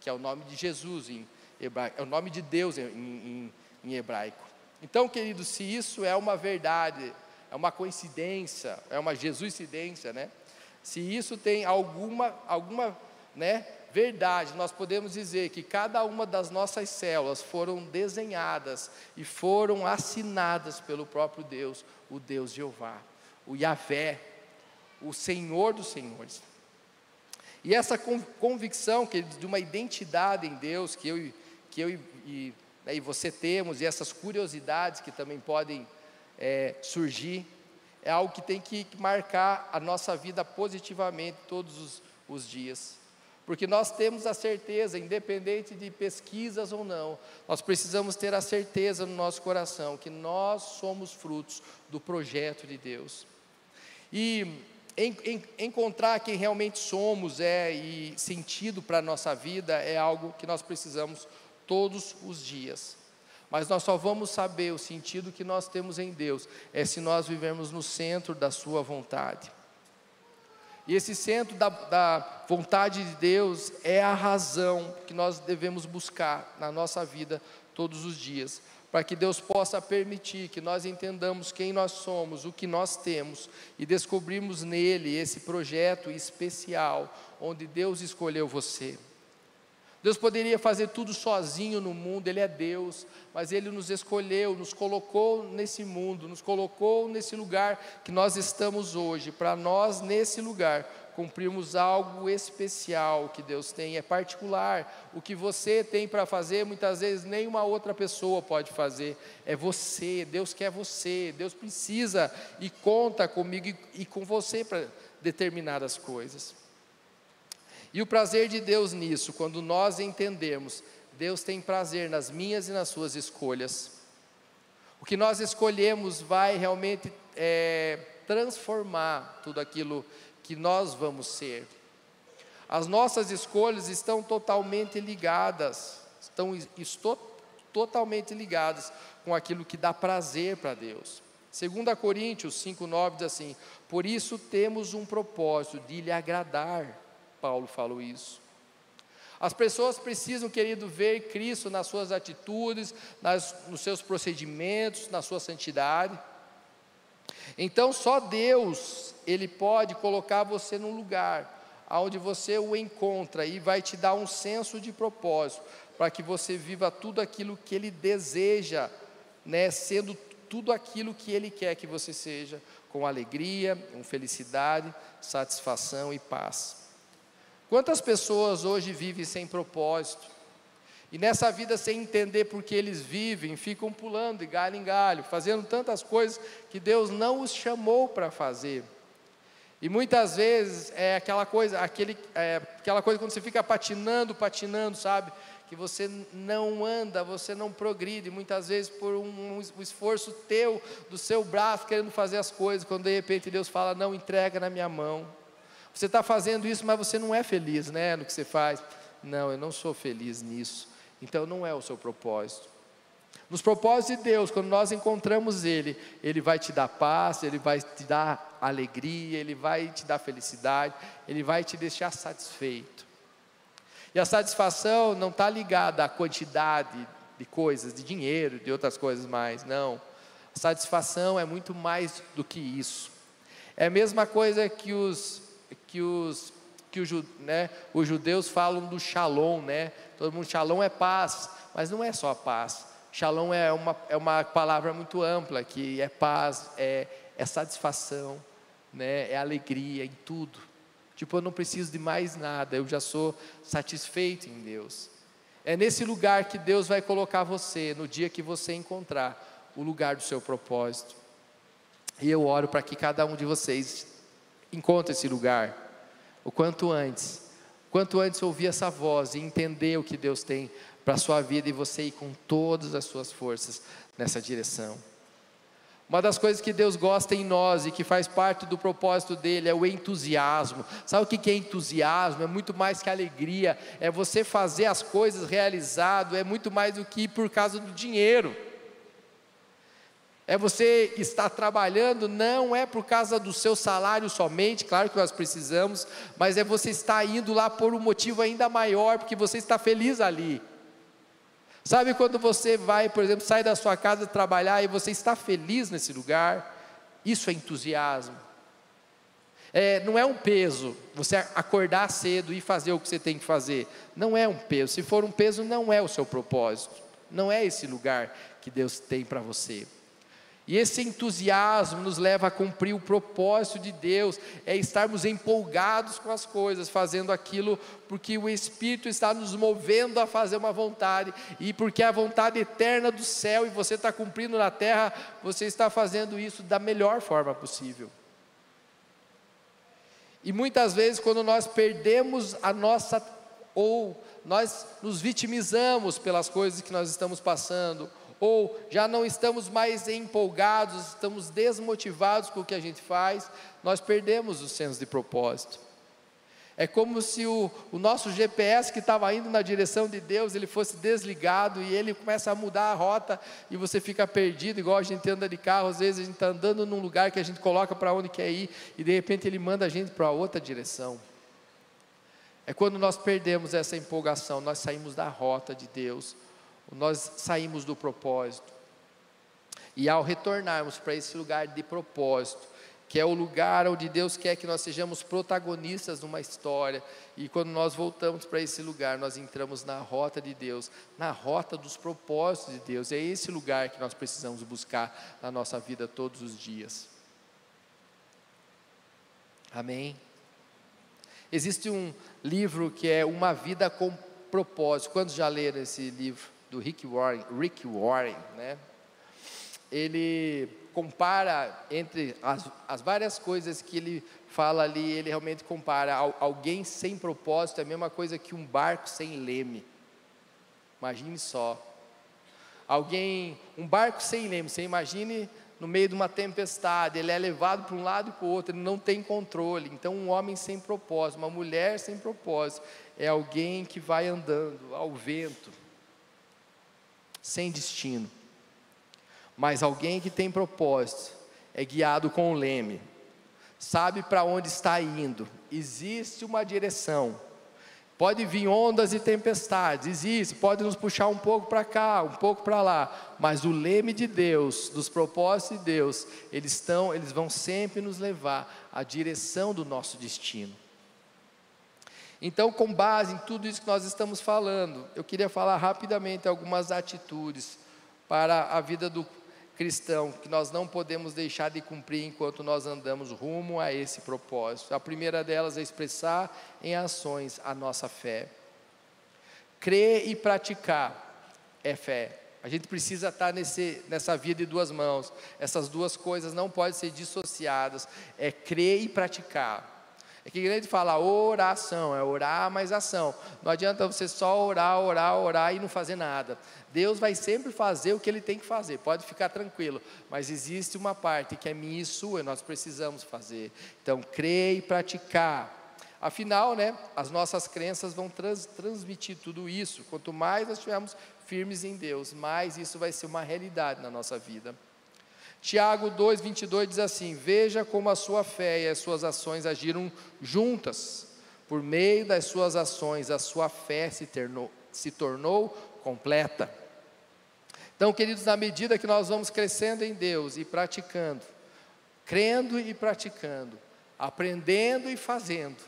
que é o nome de Jesus em hebraico, é o nome de Deus em, em, em hebraico. Então, queridos, se isso é uma verdade, é uma coincidência, é uma jesuicidência, né? Se isso tem alguma, alguma né, verdade, nós podemos dizer que cada uma das nossas células foram desenhadas e foram assinadas pelo próprio Deus, o Deus Jeová, o Yahvé, o Senhor dos Senhores. E essa convicção que, de uma identidade em Deus, que eu, que eu e, né, e você temos, e essas curiosidades que também podem é, surgir, é algo que tem que marcar a nossa vida positivamente todos os, os dias. Porque nós temos a certeza, independente de pesquisas ou não, nós precisamos ter a certeza no nosso coração que nós somos frutos do projeto de Deus. E em, em, encontrar quem realmente somos é e sentido para a nossa vida é algo que nós precisamos todos os dias. Mas nós só vamos saber o sentido que nós temos em Deus é se nós vivemos no centro da Sua vontade. E esse centro da, da vontade de Deus é a razão que nós devemos buscar na nossa vida todos os dias, para que Deus possa permitir que nós entendamos quem nós somos, o que nós temos e descobrimos nele esse projeto especial onde Deus escolheu você. Deus poderia fazer tudo sozinho no mundo, Ele é Deus, mas Ele nos escolheu, nos colocou nesse mundo, nos colocou nesse lugar que nós estamos hoje, para nós, nesse lugar, cumprirmos algo especial que Deus tem, é particular. O que você tem para fazer, muitas vezes nenhuma outra pessoa pode fazer, é você. Deus quer você, Deus precisa e conta comigo e, e com você para determinadas coisas. E o prazer de Deus nisso, quando nós entendemos, Deus tem prazer nas minhas e nas suas escolhas. O que nós escolhemos vai realmente é, transformar tudo aquilo que nós vamos ser. As nossas escolhas estão totalmente ligadas, estão estou, totalmente ligadas com aquilo que dá prazer para Deus. 2 Coríntios 5,9 diz assim: Por isso temos um propósito de lhe agradar Paulo falou isso. As pessoas precisam, querido, ver Cristo nas suas atitudes, nas, nos seus procedimentos, na sua santidade. Então, só Deus, Ele pode colocar você num lugar onde você o encontra e vai te dar um senso de propósito, para que você viva tudo aquilo que Ele deseja, né, sendo tudo aquilo que Ele quer que você seja, com alegria, com felicidade, satisfação e paz. Quantas pessoas hoje vivem sem propósito? E nessa vida, sem entender por que eles vivem, ficam pulando de galho em galho, fazendo tantas coisas que Deus não os chamou para fazer. E muitas vezes é aquela coisa, aquele, é, aquela coisa quando você fica patinando, patinando, sabe? Que você não anda, você não progride, muitas vezes por um, um esforço teu, do seu braço, querendo fazer as coisas, quando de repente Deus fala, não, entrega na minha mão. Você está fazendo isso, mas você não é feliz né, no que você faz. Não, eu não sou feliz nisso. Então não é o seu propósito. Nos propósitos de Deus, quando nós encontramos Ele, Ele vai te dar paz, Ele vai te dar alegria, Ele vai te dar felicidade, Ele vai te deixar satisfeito. E a satisfação não está ligada à quantidade de coisas, de dinheiro, de outras coisas mais, não. A satisfação é muito mais do que isso. É a mesma coisa que os que os que o, né, os judeus falam do shalom, né? Todo mundo, shalom é paz, mas não é só paz. Shalom é uma, é uma palavra muito ampla, que é paz, é, é satisfação, né? é alegria em tudo. Tipo, eu não preciso de mais nada, eu já sou satisfeito em Deus. É nesse lugar que Deus vai colocar você, no dia que você encontrar o lugar do seu propósito. E eu oro para que cada um de vocês encontre esse lugar o quanto antes. Quanto antes ouvir essa voz e entender o que Deus tem para a sua vida e você ir com todas as suas forças nessa direção. Uma das coisas que Deus gosta em nós e que faz parte do propósito dele é o entusiasmo. Sabe o que é entusiasmo? É muito mais que alegria, é você fazer as coisas realizado, é muito mais do que por causa do dinheiro. É você estar trabalhando, não é por causa do seu salário somente, claro que nós precisamos, mas é você estar indo lá por um motivo ainda maior, porque você está feliz ali. Sabe quando você vai, por exemplo, sai da sua casa trabalhar e você está feliz nesse lugar? Isso é entusiasmo. É, não é um peso você acordar cedo e fazer o que você tem que fazer. Não é um peso. Se for um peso, não é o seu propósito. Não é esse lugar que Deus tem para você. E esse entusiasmo nos leva a cumprir o propósito de Deus, é estarmos empolgados com as coisas, fazendo aquilo porque o Espírito está nos movendo a fazer uma vontade, e porque a vontade eterna do céu e você está cumprindo na terra, você está fazendo isso da melhor forma possível. E muitas vezes, quando nós perdemos a nossa, ou nós nos vitimizamos pelas coisas que nós estamos passando, ou já não estamos mais empolgados, estamos desmotivados com o que a gente faz, nós perdemos o senso de propósito. É como se o, o nosso GPS que estava indo na direção de Deus, ele fosse desligado e ele começa a mudar a rota e você fica perdido, igual a gente anda de carro, às vezes a gente está andando num lugar que a gente coloca para onde quer ir e de repente ele manda a gente para outra direção. É quando nós perdemos essa empolgação, nós saímos da rota de Deus, nós saímos do propósito. E ao retornarmos para esse lugar de propósito, que é o lugar onde Deus quer que nós sejamos protagonistas numa história, e quando nós voltamos para esse lugar, nós entramos na rota de Deus, na rota dos propósitos de Deus. É esse lugar que nós precisamos buscar na nossa vida todos os dias. Amém? Existe um livro que é Uma Vida com Propósito. Quantos já leram esse livro? Do Rick Warren, Rick Warren, né? Ele compara entre as, as várias coisas que ele fala ali, ele realmente compara alguém sem propósito é a mesma coisa que um barco sem leme. Imagine só. Alguém, um barco sem leme, você imagine no meio de uma tempestade, ele é levado para um lado e para o outro, ele não tem controle. Então, um homem sem propósito, uma mulher sem propósito, é alguém que vai andando ao vento sem destino. Mas alguém que tem propósito é guiado com o leme, sabe para onde está indo, existe uma direção. Pode vir ondas e tempestades, existe, pode nos puxar um pouco para cá, um pouco para lá, mas o leme de Deus, dos propósitos de Deus, eles estão, eles vão sempre nos levar à direção do nosso destino. Então, com base em tudo isso que nós estamos falando, eu queria falar rapidamente algumas atitudes para a vida do cristão que nós não podemos deixar de cumprir enquanto nós andamos rumo a esse propósito. A primeira delas é expressar em ações a nossa fé. Crer e praticar é fé. A gente precisa estar nesse, nessa via de duas mãos. Essas duas coisas não podem ser dissociadas. É crer e praticar. É que a gente fala oração, é orar mais ação. Não adianta você só orar, orar, orar e não fazer nada. Deus vai sempre fazer o que Ele tem que fazer, pode ficar tranquilo. Mas existe uma parte que é minha e sua, e nós precisamos fazer. Então, crer e praticar. Afinal, né, as nossas crenças vão trans, transmitir tudo isso. Quanto mais nós estivermos firmes em Deus, mais isso vai ser uma realidade na nossa vida. Tiago 2,22 diz assim: Veja como a sua fé e as suas ações agiram juntas. Por meio das suas ações, a sua fé se, se tornou completa. Então, queridos, na medida que nós vamos crescendo em Deus e praticando, crendo e praticando, aprendendo e fazendo,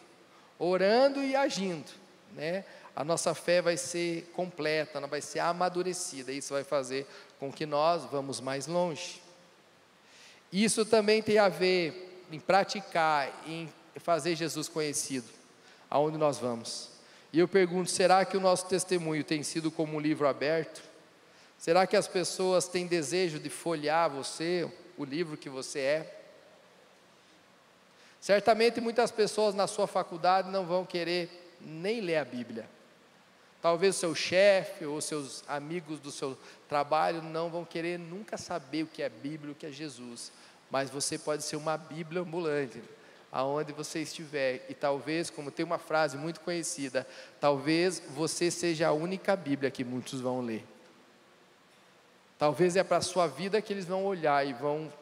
orando e agindo, né? A nossa fé vai ser completa, ela vai ser amadurecida. Isso vai fazer com que nós vamos mais longe. Isso também tem a ver em praticar, em fazer Jesus conhecido, aonde nós vamos. E eu pergunto: será que o nosso testemunho tem sido como um livro aberto? Será que as pessoas têm desejo de folhear você, o livro que você é? Certamente muitas pessoas na sua faculdade não vão querer nem ler a Bíblia. Talvez seu chefe ou seus amigos do seu trabalho não vão querer nunca saber o que é Bíblia, o que é Jesus mas você pode ser uma Bíblia ambulante, aonde você estiver. E talvez, como tem uma frase muito conhecida, talvez você seja a única Bíblia que muitos vão ler. Talvez é para a sua vida que eles vão olhar e vão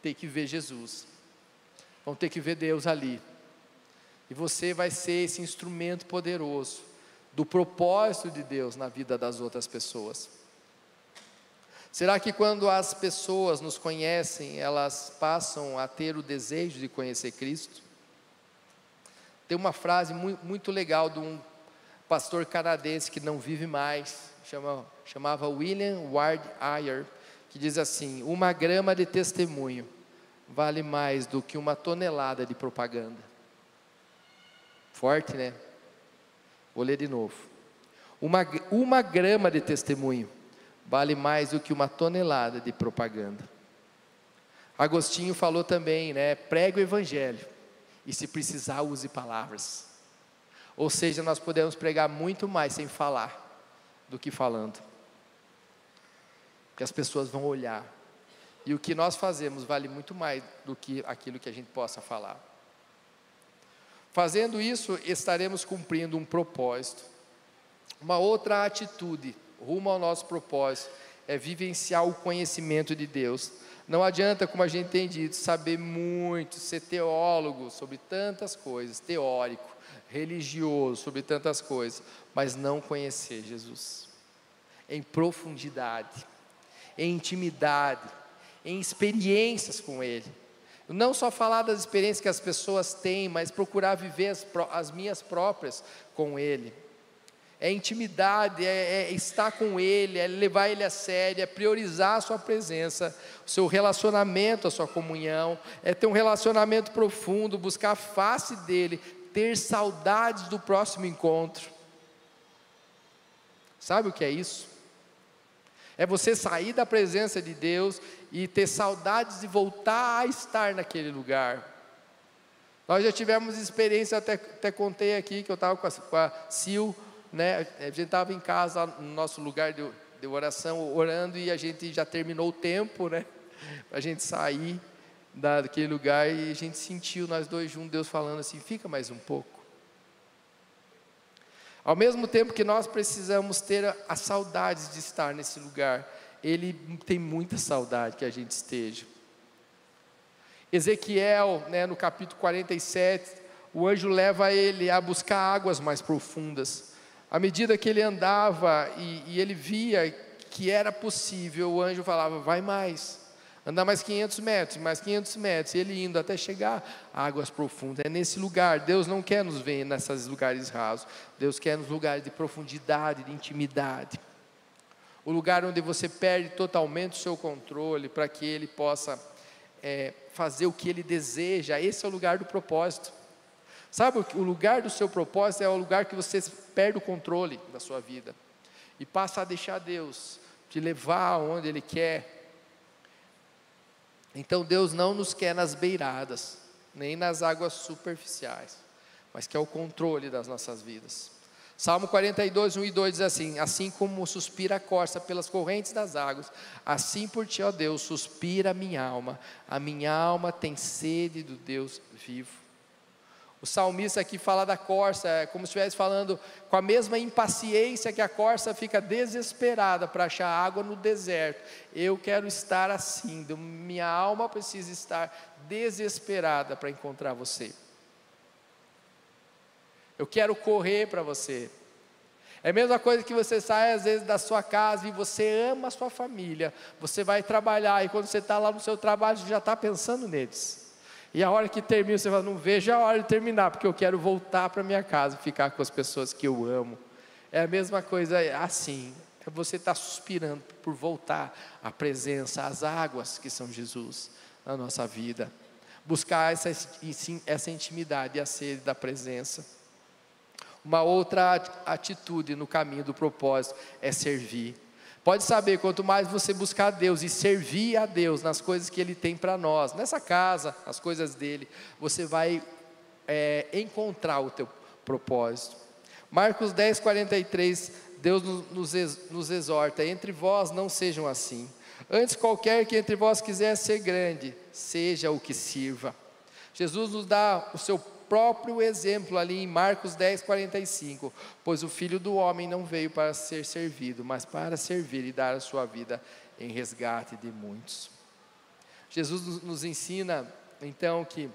ter que ver Jesus. Vão ter que ver Deus ali. E você vai ser esse instrumento poderoso do propósito de Deus na vida das outras pessoas. Será que quando as pessoas nos conhecem, elas passam a ter o desejo de conhecer Cristo? Tem uma frase muito, legal de um pastor canadense que não vive mais, chama, chamava William Ward Ayer, que diz assim: Uma grama de testemunho vale mais do que uma tonelada de propaganda. Forte, né? Vou ler de novo. Uma, uma grama de testemunho vale mais do que uma tonelada de propaganda. Agostinho falou também, né? Prega o evangelho e se precisar use palavras. Ou seja, nós podemos pregar muito mais sem falar do que falando. Que as pessoas vão olhar. E o que nós fazemos vale muito mais do que aquilo que a gente possa falar. Fazendo isso, estaremos cumprindo um propósito. Uma outra atitude rumo ao nosso propósito é vivenciar o conhecimento de Deus. Não adianta, como a gente tem dito, saber muito, ser teólogo sobre tantas coisas, teórico, religioso sobre tantas coisas, mas não conhecer Jesus em profundidade, em intimidade, em experiências com Ele. Não só falar das experiências que as pessoas têm, mas procurar viver as, as minhas próprias com Ele é intimidade, é, é, estar com Ele, é levar Ele a sério, é priorizar a Sua presença, o seu relacionamento, a Sua comunhão, é ter um relacionamento profundo, buscar a face dEle, ter saudades do próximo encontro. Sabe o que é isso? É você sair da presença de Deus e ter saudades de voltar a estar naquele lugar. Nós já tivemos experiência, até, até contei aqui que eu estava com com a Sil, né, a gente estava em casa, no nosso lugar de, de oração, orando, e a gente já terminou o tempo, né? A gente sair daquele lugar e a gente sentiu, nós dois juntos, Deus falando assim: fica mais um pouco. Ao mesmo tempo que nós precisamos ter as saudades de estar nesse lugar, Ele tem muita saudade que a gente esteja. Ezequiel, né, no capítulo 47, o anjo leva ele a buscar águas mais profundas. À medida que ele andava e, e ele via que era possível, o anjo falava: vai mais, andar mais 500 metros, mais 500 metros, e ele indo até chegar a águas profundas. É nesse lugar, Deus não quer nos ver nesses lugares rasos, Deus quer nos lugares de profundidade, de intimidade. O lugar onde você perde totalmente o seu controle para que Ele possa é, fazer o que Ele deseja, esse é o lugar do propósito. Sabe, o lugar do seu propósito é o lugar que você perde o controle da sua vida e passa a deixar Deus te levar onde Ele quer. Então Deus não nos quer nas beiradas, nem nas águas superficiais, mas quer o controle das nossas vidas. Salmo 42, 1 e 2 diz assim: Assim como suspira a corça pelas correntes das águas, assim por ti, ó Deus, suspira a minha alma. A minha alma tem sede do Deus vivo. O salmista aqui fala da corça, é como se estivesse falando com a mesma impaciência que a corça fica desesperada para achar água no deserto. Eu quero estar assim, minha alma precisa estar desesperada para encontrar você. Eu quero correr para você. É a mesma coisa que você sai às vezes da sua casa e você ama a sua família, você vai trabalhar e quando você está lá no seu trabalho, você já está pensando neles. E a hora que termina, você fala, não vejo a hora de terminar, porque eu quero voltar para minha casa, ficar com as pessoas que eu amo. É a mesma coisa é assim. Você estar tá suspirando por voltar à presença, às águas que são Jesus na nossa vida. Buscar essa, essa intimidade e a sede da presença. Uma outra atitude no caminho do propósito é servir. Pode saber, quanto mais você buscar a Deus e servir a Deus nas coisas que Ele tem para nós, nessa casa, as coisas dele, você vai é, encontrar o teu propósito. Marcos 10, 43, Deus nos, nos exorta: entre vós não sejam assim. Antes, qualquer que entre vós quiser ser grande, seja o que sirva. Jesus nos dá o seu próprio exemplo ali em Marcos 10, 45. Pois o filho do homem não veio para ser servido, mas para servir e dar a sua vida em resgate de muitos. Jesus nos ensina, então, que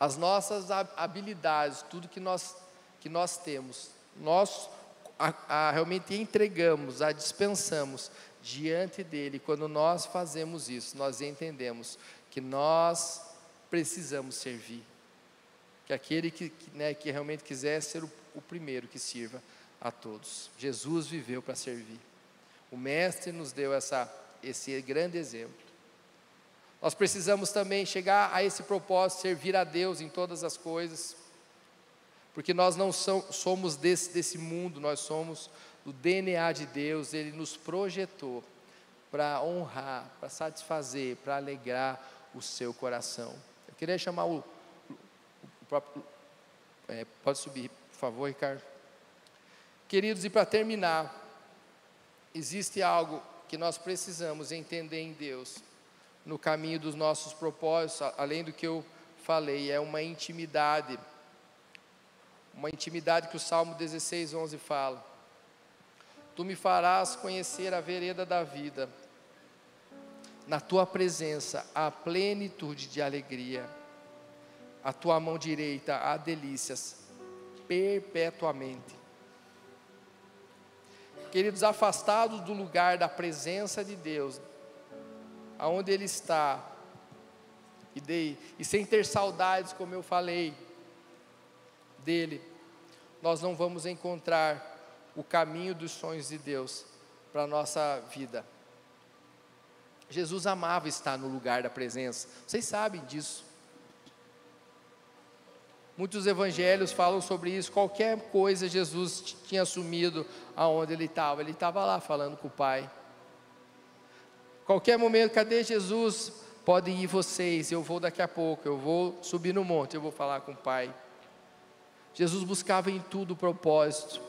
as nossas habilidades, tudo que nós, que nós temos, nós a, a, realmente entregamos, a dispensamos diante dele. Quando nós fazemos isso, nós entendemos que nós precisamos servir. Que aquele que, né, que realmente quiser ser o, o primeiro que sirva a todos. Jesus viveu para servir. O Mestre nos deu essa, esse grande exemplo. Nós precisamos também chegar a esse propósito, servir a Deus em todas as coisas, porque nós não somos desse, desse mundo, nós somos do DNA de Deus, Ele nos projetou para honrar, para satisfazer, para alegrar o seu coração. Eu queria chamar o próprio. É, pode subir, por favor, Ricardo. Queridos, e para terminar, existe algo que nós precisamos entender em Deus, no caminho dos nossos propósitos, além do que eu falei, é uma intimidade, uma intimidade que o Salmo 16, 11 fala. Tu me farás conhecer a vereda da vida, na tua presença há plenitude de alegria, a tua mão direita há delícias perpetuamente. Queridos, afastados do lugar da presença de Deus, aonde Ele está, e, de, e sem ter saudades, como eu falei, dele, nós não vamos encontrar o caminho dos sonhos de Deus para a nossa vida. Jesus amava estar no lugar da presença, vocês sabem disso. Muitos evangelhos falam sobre isso. Qualquer coisa Jesus tinha assumido aonde ele estava. Ele estava lá falando com o Pai. Qualquer momento, cadê Jesus? Podem ir vocês, eu vou daqui a pouco, eu vou subir no monte, eu vou falar com o Pai. Jesus buscava em tudo o propósito.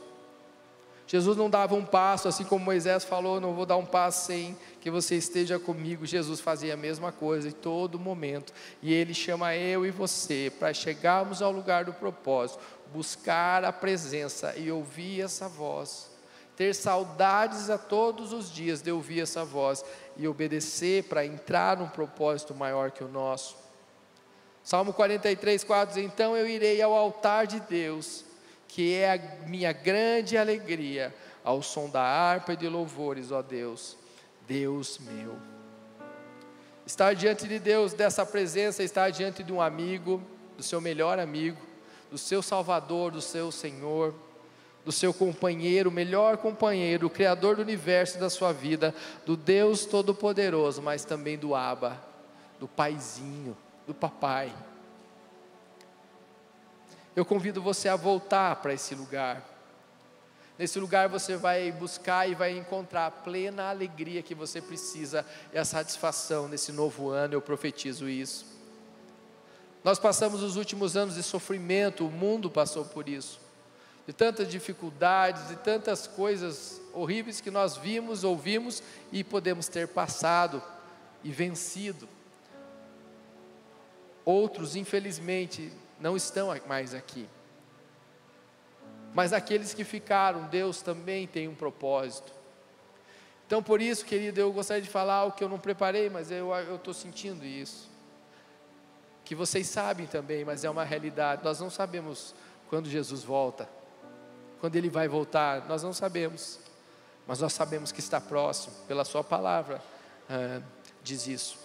Jesus não dava um passo, assim como Moisés falou: não vou dar um passo sem que você esteja comigo. Jesus fazia a mesma coisa em todo momento. E Ele chama eu e você para chegarmos ao lugar do propósito, buscar a presença e ouvir essa voz. Ter saudades a todos os dias de ouvir essa voz e obedecer para entrar num propósito maior que o nosso. Salmo 43, 4 diz: Então eu irei ao altar de Deus que é a minha grande alegria, ao som da harpa e de louvores, ó Deus, Deus meu. Estar diante de Deus, dessa presença, estar diante de um amigo, do seu melhor amigo, do seu Salvador, do seu Senhor, do seu companheiro, melhor companheiro, o Criador do universo e da sua vida, do Deus Todo-Poderoso, mas também do Abba, do Paizinho, do Papai. Eu convido você a voltar para esse lugar. Nesse lugar você vai buscar e vai encontrar a plena alegria que você precisa e a satisfação nesse novo ano, eu profetizo isso. Nós passamos os últimos anos de sofrimento, o mundo passou por isso, de tantas dificuldades, de tantas coisas horríveis que nós vimos, ouvimos e podemos ter passado e vencido. Outros, infelizmente, não estão mais aqui. Mas aqueles que ficaram, Deus também tem um propósito. Então, por isso, querido, eu gostaria de falar o que eu não preparei, mas eu estou sentindo isso. Que vocês sabem também, mas é uma realidade. Nós não sabemos quando Jesus volta, quando Ele vai voltar, nós não sabemos, mas nós sabemos que está próximo, pela Sua palavra, ah, diz isso.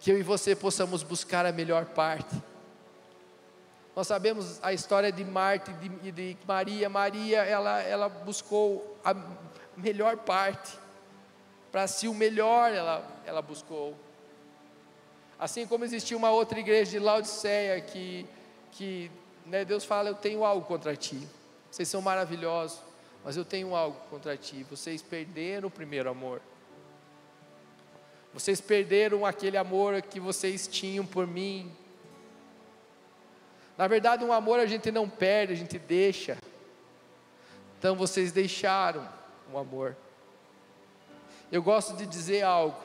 Que eu e você possamos buscar a melhor parte nós sabemos a história de Marta e de, de, Maria. Maria, ela, ela buscou a melhor parte. Para si, o melhor ela, ela buscou. Assim como existia uma outra igreja de Laodiceia que, que né, Deus fala: Eu tenho algo contra ti. Vocês são maravilhosos, mas eu tenho algo contra ti. Vocês perderam o primeiro amor. Vocês perderam aquele amor que vocês tinham por mim, na verdade, um amor a gente não perde, a gente deixa. Então vocês deixaram o amor. Eu gosto de dizer algo,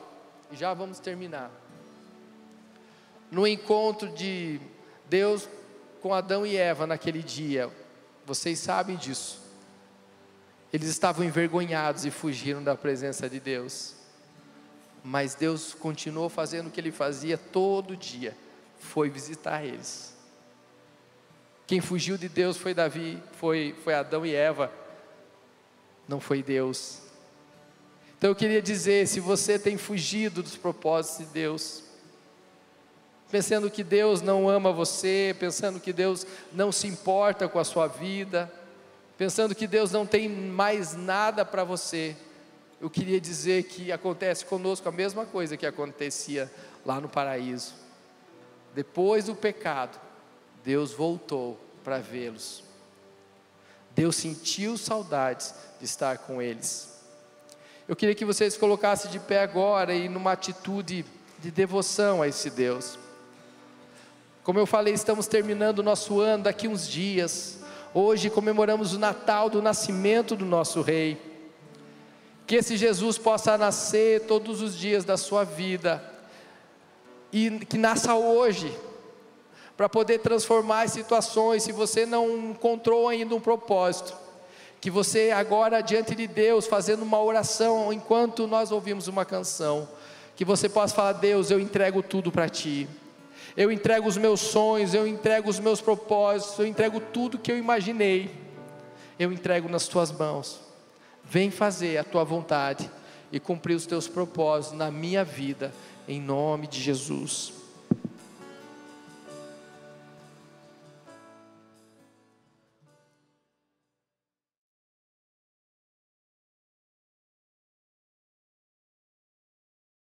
e já vamos terminar. No encontro de Deus com Adão e Eva naquele dia, vocês sabem disso. Eles estavam envergonhados e fugiram da presença de Deus. Mas Deus continuou fazendo o que ele fazia todo dia, foi visitar eles. Quem fugiu de Deus foi Davi, foi, foi Adão e Eva, não foi Deus. Então eu queria dizer: se você tem fugido dos propósitos de Deus, pensando que Deus não ama você, pensando que Deus não se importa com a sua vida, pensando que Deus não tem mais nada para você. Eu queria dizer que acontece conosco a mesma coisa que acontecia lá no paraíso. Depois do pecado, Deus voltou para vê-los. Deus sentiu saudades de estar com eles. Eu queria que vocês colocassem de pé agora e numa atitude de devoção a esse Deus. Como eu falei, estamos terminando o nosso ano daqui uns dias. Hoje comemoramos o Natal do nascimento do nosso Rei. Que esse Jesus possa nascer todos os dias da sua vida e que nasça hoje, para poder transformar as situações. Se você não encontrou ainda um propósito, que você agora diante de Deus, fazendo uma oração, enquanto nós ouvimos uma canção, que você possa falar: Deus, eu entrego tudo para Ti. Eu entrego os meus sonhos, eu entrego os meus propósitos, eu entrego tudo que eu imaginei. Eu entrego nas tuas mãos. Vem fazer a tua vontade e cumprir os teus propósitos na minha vida, em nome de Jesus.